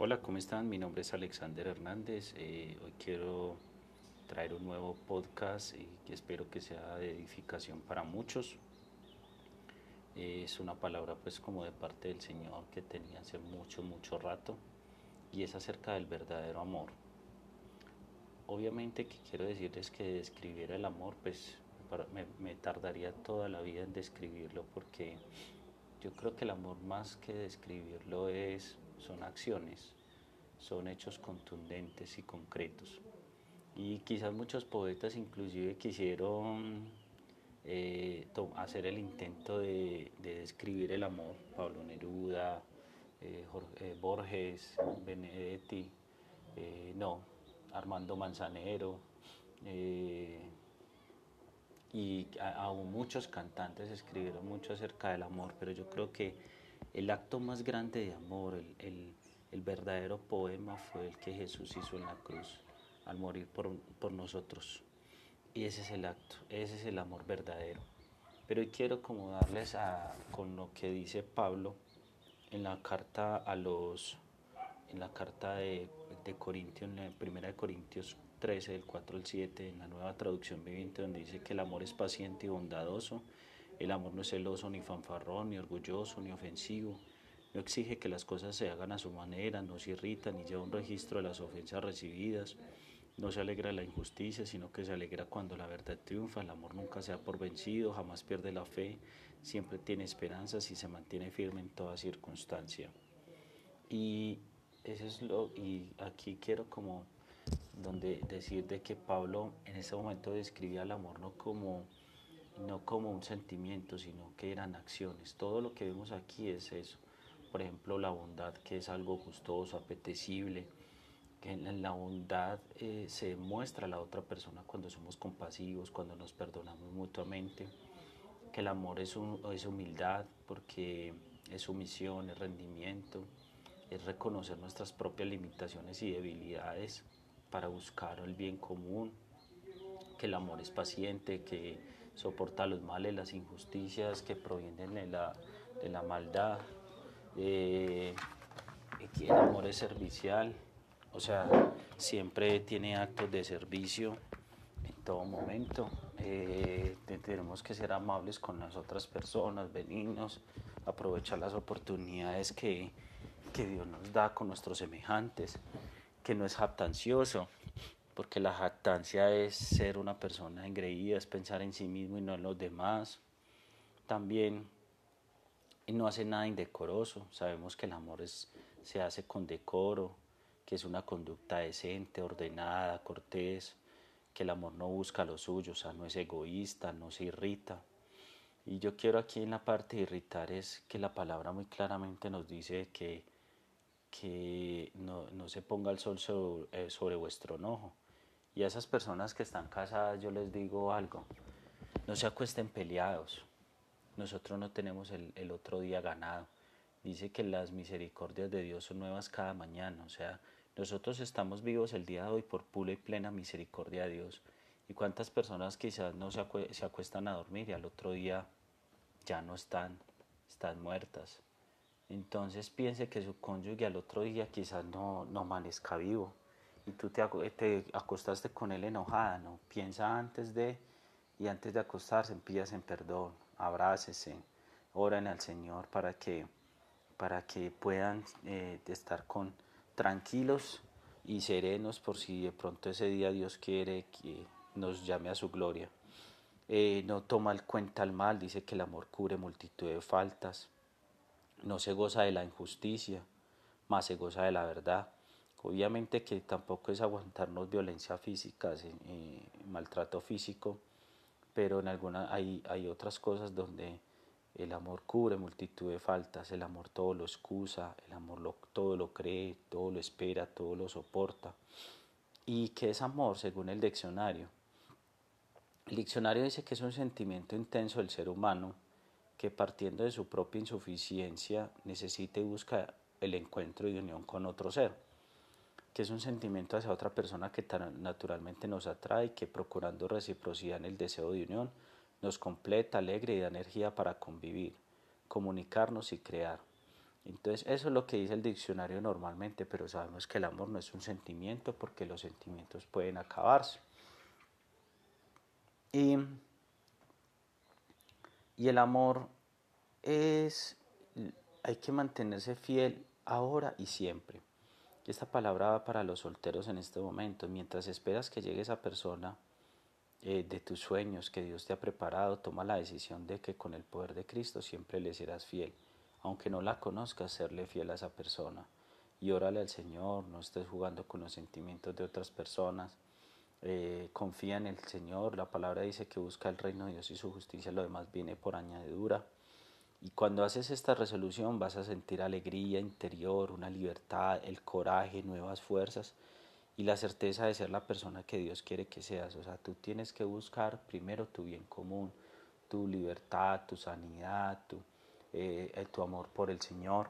Hola, ¿cómo están? Mi nombre es Alexander Hernández. Eh, hoy quiero traer un nuevo podcast y que espero que sea de edificación para muchos. Eh, es una palabra pues como de parte del Señor que tenía hace mucho, mucho rato y es acerca del verdadero amor. Obviamente que quiero decirles que describir el amor pues me tardaría toda la vida en describirlo porque yo creo que el amor más que describirlo es son acciones, son hechos contundentes y concretos. Y quizás muchos poetas inclusive quisieron eh, hacer el intento de, describir el amor, Pablo Neruda, eh, eh, Borges, Benedetti, no, Armando Manzanero, y aún muchos cantantes escribieron mucho acerca del amor, pero yo creo que el acto más grande de amor, el, verdadero poema fue el que Jesús hizo en la cruz al morir por, por, nosotros. Y ese es el acto, ese es el amor verdadero. Pero hoy quiero como darles a, con lo que dice Pablo en la carta a los, en la carta de, de Corintios, en la primera de Corintios 13, del 4 al 7, en la nueva traducción viviente, donde dice que el amor es paciente y bondadoso, el amor no es celoso, ni fanfarrón, ni orgulloso, ni ofensivo, no exige que las cosas se hagan a su manera, no se irrita, ni lleva un registro de las ofensas recibidas, no se alegra la injusticia, sino que se alegra cuando la verdad triunfa, el amor nunca se da por vencido, jamás pierde la fe, siempre tiene esperanzas y se mantiene firme en toda circunstancia. Y eso es lo, y aquí quiero como donde decir de que Pablo en ese momento describía el amor no como, no como un sentimiento, sino que eran acciones. Todo lo que vemos aquí es eso. Por ejemplo, la bondad, que es algo gustoso, apetecible, que en la bondad eh, se muestra a la otra persona cuando somos compasivos, cuando nos perdonamos mutuamente, que el amor es, es humildad, porque es sumisión, es rendimiento, es reconocer nuestras propias limitaciones y debilidades para buscar el bien común, que el amor es paciente, que soporta los males, las injusticias que provienen de la, de la maldad, eh, el amor es servicial, o sea, siempre tiene actos de servicio en todo momento. Eh, tenemos que ser amables con las otras personas, benignos, aprovechar las oportunidades que, que Dios nos da con nuestros semejantes que no es jactancioso, porque la jactancia es ser una persona engreída, es pensar en sí mismo y no en los demás. También no hace nada indecoroso. Sabemos que el amor es, se hace con decoro, que es una conducta decente, ordenada, cortés, que el amor no busca lo suyo, o sea, no es egoísta, no se irrita. Y yo quiero aquí en la parte de irritar es que la palabra muy claramente nos dice que que no, no, se ponga el sol sobre, eh, sobre, vuestro enojo. Y a esas personas que están casadas yo les digo algo, no se acuesten peleados, nosotros no tenemos el, el otro día ganado. Dice que las misericordias de Dios son nuevas cada mañana, o sea, nosotros estamos vivos el día de hoy por pura y plena misericordia de Dios. ¿Y cuántas personas quizás no se, se acuestan a dormir y al otro día ya no están, están muertas? entonces piense que su cónyuge al otro día quizás no, no amanezca vivo y tú te, te, acostaste con él enojada, ¿no? Piensa antes de, y antes de acostarse, pídase en perdón, abrácese, oren al Señor para que, para que puedan eh, estar con, tranquilos y serenos por si de pronto ese día Dios quiere que nos llame a su gloria. Eh, no toma el cuenta al mal, dice que el amor cubre multitud de faltas no se goza de la injusticia, más se goza de la verdad. Obviamente que tampoco es aguantarnos violencia física, maltrato físico, pero en hay, hay otras cosas donde el amor cubre multitud de faltas, el amor todo lo excusa, el amor todo lo cree, todo lo espera, todo lo soporta. ¿Y qué es amor según el diccionario? El diccionario dice que es un sentimiento intenso del ser humano que partiendo de su propia insuficiencia necesita y busca el encuentro y unión con otro ser, que es un sentimiento hacia otra persona que tan naturalmente nos atrae que procurando reciprocidad en el deseo de unión nos completa, alegre y da energía para convivir, comunicarnos y crear. Entonces eso es lo que dice el diccionario normalmente, pero sabemos que el amor no es un sentimiento porque los sentimientos pueden acabarse. Y, y el amor es, hay que mantenerse fiel ahora y siempre. Esta palabra va para los solteros en este momento. Mientras esperas que llegue esa persona eh, de tus sueños que Dios te ha preparado, toma la decisión de que con el poder de Cristo siempre le serás fiel. Aunque no la conozcas, serle fiel a esa persona. Y órale al Señor, no estés jugando con los sentimientos de otras personas. Eh, confía en el Señor. La palabra dice que busca el reino de Dios y su justicia, lo demás viene por añadidura. Y cuando haces esta resolución vas a sentir alegría interior, una libertad, el coraje, nuevas fuerzas y la certeza de ser la persona que Dios quiere que seas. O sea, tú tienes que buscar primero tu bien común, tu libertad, tu sanidad, tu, eh, tu amor por el Señor.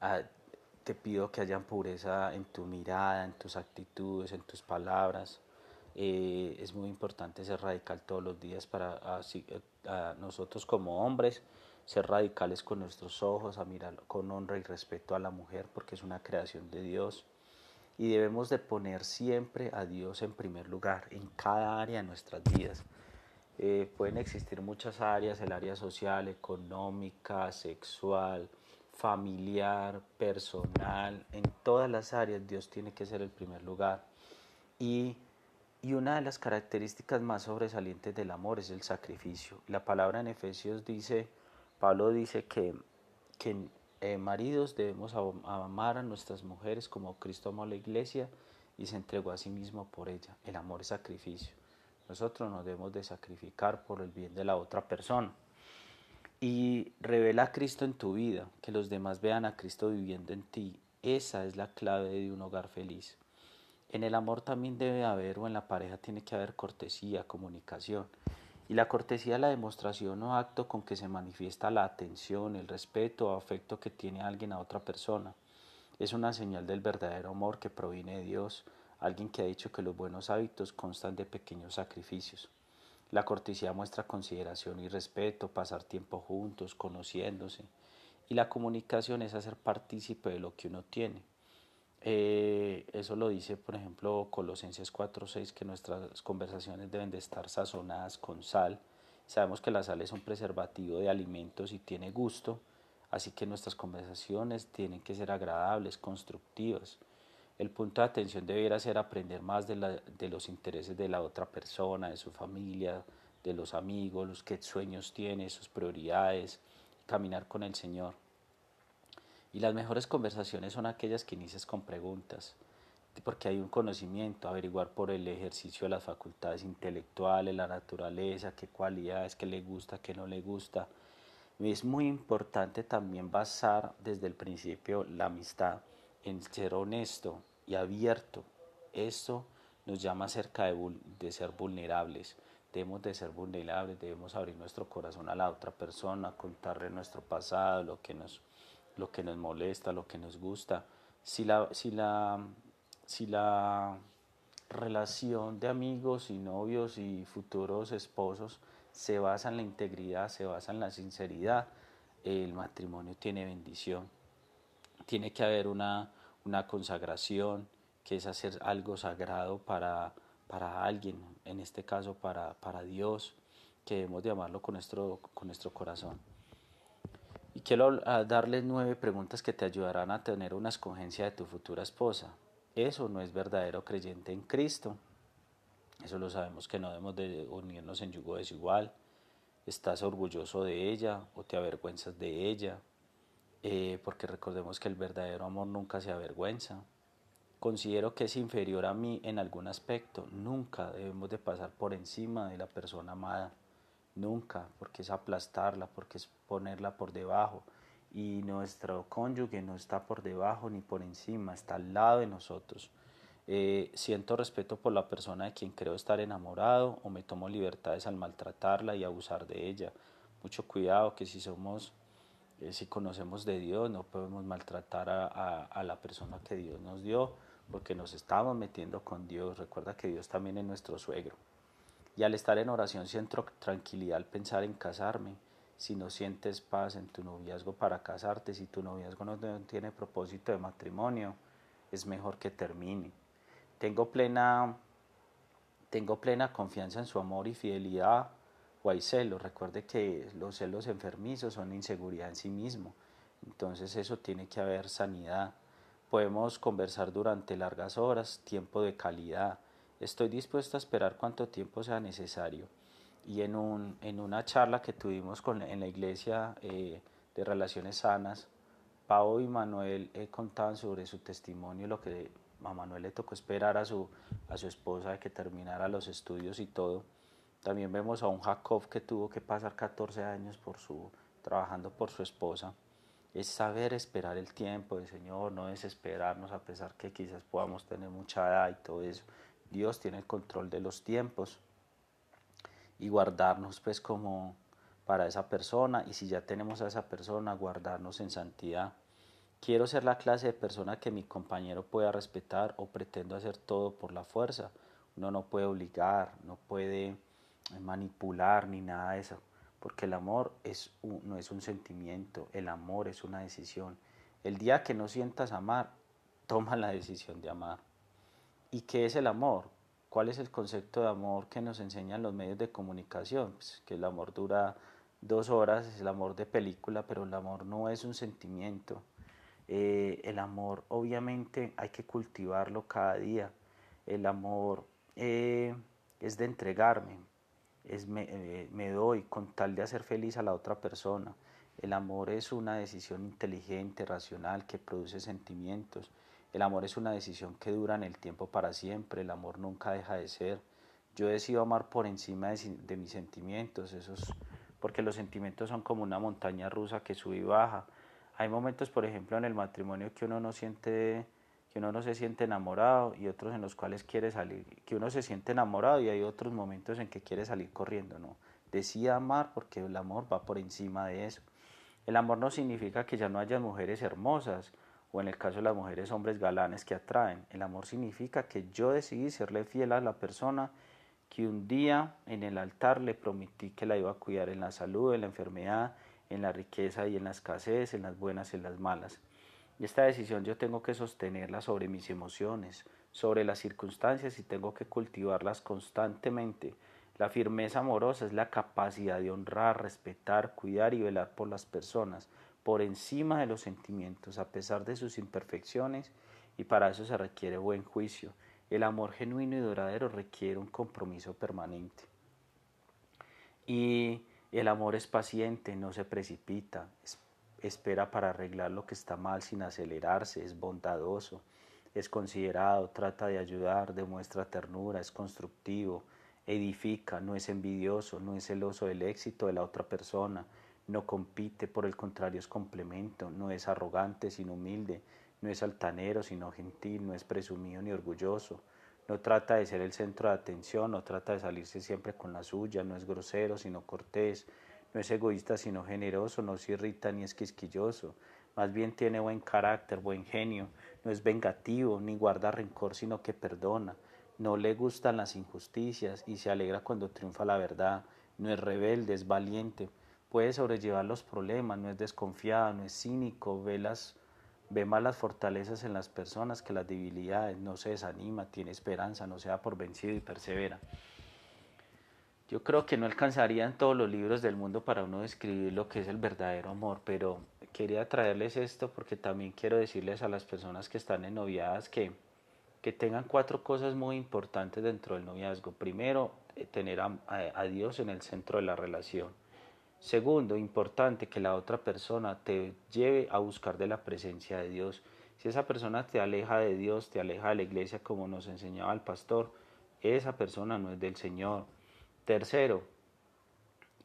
Ah, te pido que haya pureza en tu mirada, en tus actitudes, en tus palabras. Eh, es muy importante ser radical todos los días para así, a nosotros como hombres ser radicales con nuestros ojos, a mirar con honra y respeto a la mujer porque es una creación de Dios. Y debemos de poner siempre a Dios en primer lugar en cada área de nuestras vidas. Eh, pueden existir muchas áreas, el área social, económica, sexual, familiar, personal, en todas las áreas Dios tiene que ser el primer lugar. Y y una de las características más sobresalientes del amor es el sacrificio. La palabra en Efesios dice, Pablo dice que, que eh, maridos debemos amar a nuestras mujeres como Cristo amó a la iglesia y se entregó a sí mismo por ella. El amor es sacrificio. Nosotros nos debemos de sacrificar por el bien de la otra persona. Y revela a Cristo en tu vida, que los demás vean a Cristo viviendo en ti. Esa es la clave de un hogar feliz. En el amor también debe haber, o en la pareja tiene que haber cortesía, comunicación. Y la cortesía es la demostración o acto con que se manifiesta la atención, el respeto o afecto que tiene alguien a otra persona. Es una señal del verdadero amor que proviene de Dios, alguien que ha dicho que los buenos hábitos constan de pequeños sacrificios. La cortesía muestra consideración y respeto, pasar tiempo juntos, conociéndose. Y la comunicación es hacer partícipe de lo que uno tiene. Eh, eso lo dice, por ejemplo, Colosenses 4.6, que nuestras conversaciones deben de estar sazonadas con sal. Sabemos que la sal es un preservativo de alimentos y tiene gusto, así que nuestras conversaciones tienen que ser agradables, constructivas. El punto de atención debiera ser aprender más de, la, de los intereses de la otra persona, de su familia, de los amigos, los qué sueños tiene, sus prioridades, caminar con el Señor. Y las mejores conversaciones son aquellas que inicias con preguntas, porque hay un conocimiento, averiguar por el ejercicio de las facultades intelectuales, la naturaleza, qué cualidades, qué le gusta, qué no le gusta. Es muy importante también basar desde el principio la amistad en ser honesto y abierto. Esto nos llama acerca de, de ser vulnerables. Debemos de ser vulnerables, debemos abrir nuestro corazón a la otra persona, contarle nuestro pasado, lo que nos lo que nos molesta, lo que nos gusta. Si la, si la, si la relación de amigos y novios y futuros esposos se basa en la integridad, se basa en la sinceridad, el matrimonio tiene bendición. Tiene que haber una, una consagración, que es hacer algo sagrado para, para alguien, en este caso para, para Dios, que debemos de amarlo con nuestro, con nuestro corazón. Y quiero darles nueve preguntas que te ayudarán a tener una escogencia de tu futura esposa. Eso no es verdadero creyente en Cristo. Eso lo sabemos que no debemos de unirnos en yugo desigual. ¿Estás orgulloso de ella o te avergüenzas de ella? Eh, porque recordemos que el verdadero amor nunca se avergüenza. Considero que es inferior a mí en algún aspecto. Nunca debemos de pasar por encima de la persona amada nunca, porque es aplastarla, porque es ponerla por debajo. Y nuestro cónyuge no está por debajo ni por encima, está al lado de nosotros. Eh, siento respeto por la persona de quien creo estar enamorado o me tomo libertades al maltratarla y abusar de ella. Mucho cuidado que si somos, eh, si conocemos de Dios, no podemos maltratar a, a la persona que Dios nos dio, porque nos estamos metiendo con Dios. Recuerda que Dios también es nuestro suegro. Y al estar en oración siento tranquilidad al pensar en casarme si no sientes paz en tu noviazgo para casarte, si tu noviazgo no tiene propósito de matrimonio, es mejor que termine. Tengo plena, tengo plena confianza en su amor y fidelidad o hay celos. Recuerde que los celos enfermizos son inseguridad en sí mismo. Entonces eso tiene que haber sanidad. Podemos conversar durante largas horas, tiempo de calidad. Estoy dispuesto a esperar cuanto tiempo sea necesario. Y en, un, en una charla que tuvimos con, en la iglesia eh, de Relaciones Sanas, Pau y Manuel eh, contaban sobre su testimonio, lo que a Manuel le tocó esperar a su, a su esposa de que terminara los estudios y todo. También vemos a un Jacob que tuvo que pasar 14 años por su, trabajando por su esposa. Es saber esperar el tiempo del Señor, no desesperarnos a pesar que quizás podamos tener mucha edad y todo eso. Dios tiene el control de los tiempos y guardarnos pues como para esa persona y si ya tenemos a esa persona, guardarnos en santidad. Quiero ser la clase de persona que mi compañero pueda respetar o pretendo hacer todo por la fuerza. Uno no puede obligar, no puede manipular ni nada de eso, porque el amor es no es un sentimiento, el amor es una decisión. El día que no sientas amar, toma la decisión de amar. ¿Y qué es el amor? ¿Cuál es el concepto de amor que nos enseñan los medios de comunicación? Pues que el amor dura dos horas, es el amor de película, pero el amor no es un sentimiento. Eh, el amor obviamente hay que cultivarlo cada día. El amor eh, es de entregarme, es eh, me, doy con tal de hacer feliz a la otra persona. El amor es una decisión inteligente, racional, que produce sentimientos. El amor es una decisión que dura en el tiempo para siempre. El amor nunca deja de ser. Yo decido amar por encima de, mis sentimientos, esos, porque los sentimientos son como una montaña rusa que sube y baja. Hay momentos, por ejemplo, en el matrimonio que uno no siente que uno no se siente enamorado y otros en los cuales quiere salir, que uno se siente enamorado y hay otros momentos en que quiere salir corriendo, ¿no? Decida amar porque el amor va por encima de eso. El amor no significa que ya no haya mujeres hermosas o en el caso de las mujeres hombres galanes que atraen. El amor significa que yo decidí serle fiel a la persona que un día en el altar le prometí que la iba a cuidar en la salud, en la enfermedad, en la riqueza y en la escasez, en las buenas y en las malas. Y esta decisión yo tengo que sostenerla sobre mis emociones, sobre las circunstancias y tengo que cultivarlas constantemente. La firmeza amorosa es la capacidad de honrar, respetar, cuidar y velar por las personas, por encima de los sentimientos, a pesar de sus imperfecciones, y para eso se requiere buen juicio. El amor genuino y duradero requiere un compromiso permanente. Y el amor es paciente, no se precipita, es espera para arreglar lo que está mal sin acelerarse, es bondadoso, es considerado, trata de ayudar, demuestra ternura, es constructivo, edifica, no es envidioso, no es celoso del éxito de la otra persona, no compite, por el contrario es complemento, no es arrogante sino humilde, no es altanero sino gentil, no es presumido ni orgulloso, no trata de ser el centro de atención, no trata de salirse siempre con la suya, no es grosero sino cortés, no es egoísta sino generoso, no se irrita ni es quisquilloso, más bien tiene buen carácter, buen genio, no es vengativo ni guarda rencor sino que perdona, no le gustan las injusticias y se alegra cuando triunfa la verdad, no es rebelde, es valiente, puede sobrellevar los problemas, no es desconfiado, no es cínico, ve, las, ve más las fortalezas en las personas que las debilidades, no se desanima, tiene esperanza, no se da por vencido y persevera. Yo creo que no alcanzarían todos los libros del mundo para uno describir lo que es el verdadero amor, pero quería traerles esto porque también quiero decirles a las personas que están en noviadas que, que tengan cuatro cosas muy importantes dentro del noviazgo. Primero, eh, tener a, a Dios en el centro de la relación. Segundo, importante que la otra persona te lleve a buscar de la presencia de Dios. Si esa persona te aleja de Dios, te aleja de la iglesia como nos enseñaba el pastor, esa persona no es del Señor. Tercero,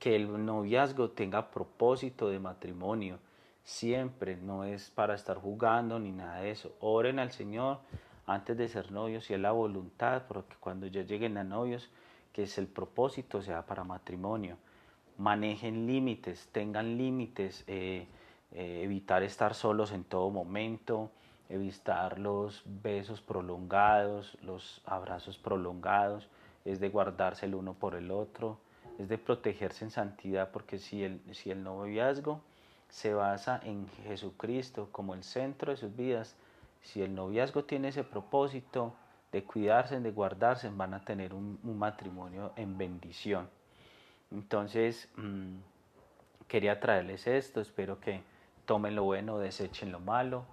que el noviazgo tenga propósito de matrimonio. Siempre no es para estar jugando ni nada de eso. Oren al Señor antes de ser novios si es la voluntad, porque cuando ya lleguen a novios, que es el propósito sea para matrimonio. Manejen límites, tengan límites, eh, eh, evitar estar solos en todo momento, evitar los besos prolongados, los abrazos prolongados es de guardarse el uno por el otro, es de protegerse en santidad, porque si el, si el noviazgo se basa en Jesucristo como el centro de sus vidas, si el noviazgo tiene ese propósito de cuidarse, de guardarse, van a tener un, matrimonio en bendición. Entonces, mm, quería traerles esto, espero que tomen lo bueno, desechen lo malo.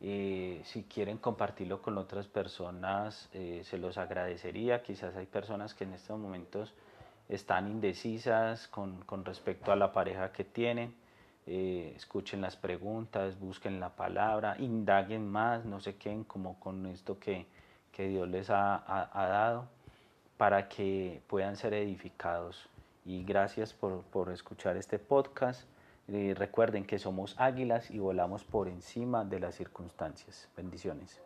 Eh, si quieren compartirlo con otras personas, eh, se los agradecería. Quizás hay personas que en estos momentos están indecisas con, respecto a la pareja que tienen. Eh, escuchen las preguntas, busquen la palabra, indaguen más, no se queden como con esto que, que Dios les ha, ha, dado para que puedan ser edificados. Y gracias por, por escuchar este podcast. recuerden que somos águilas y volamos por encima de las circunstancias. Bendiciones.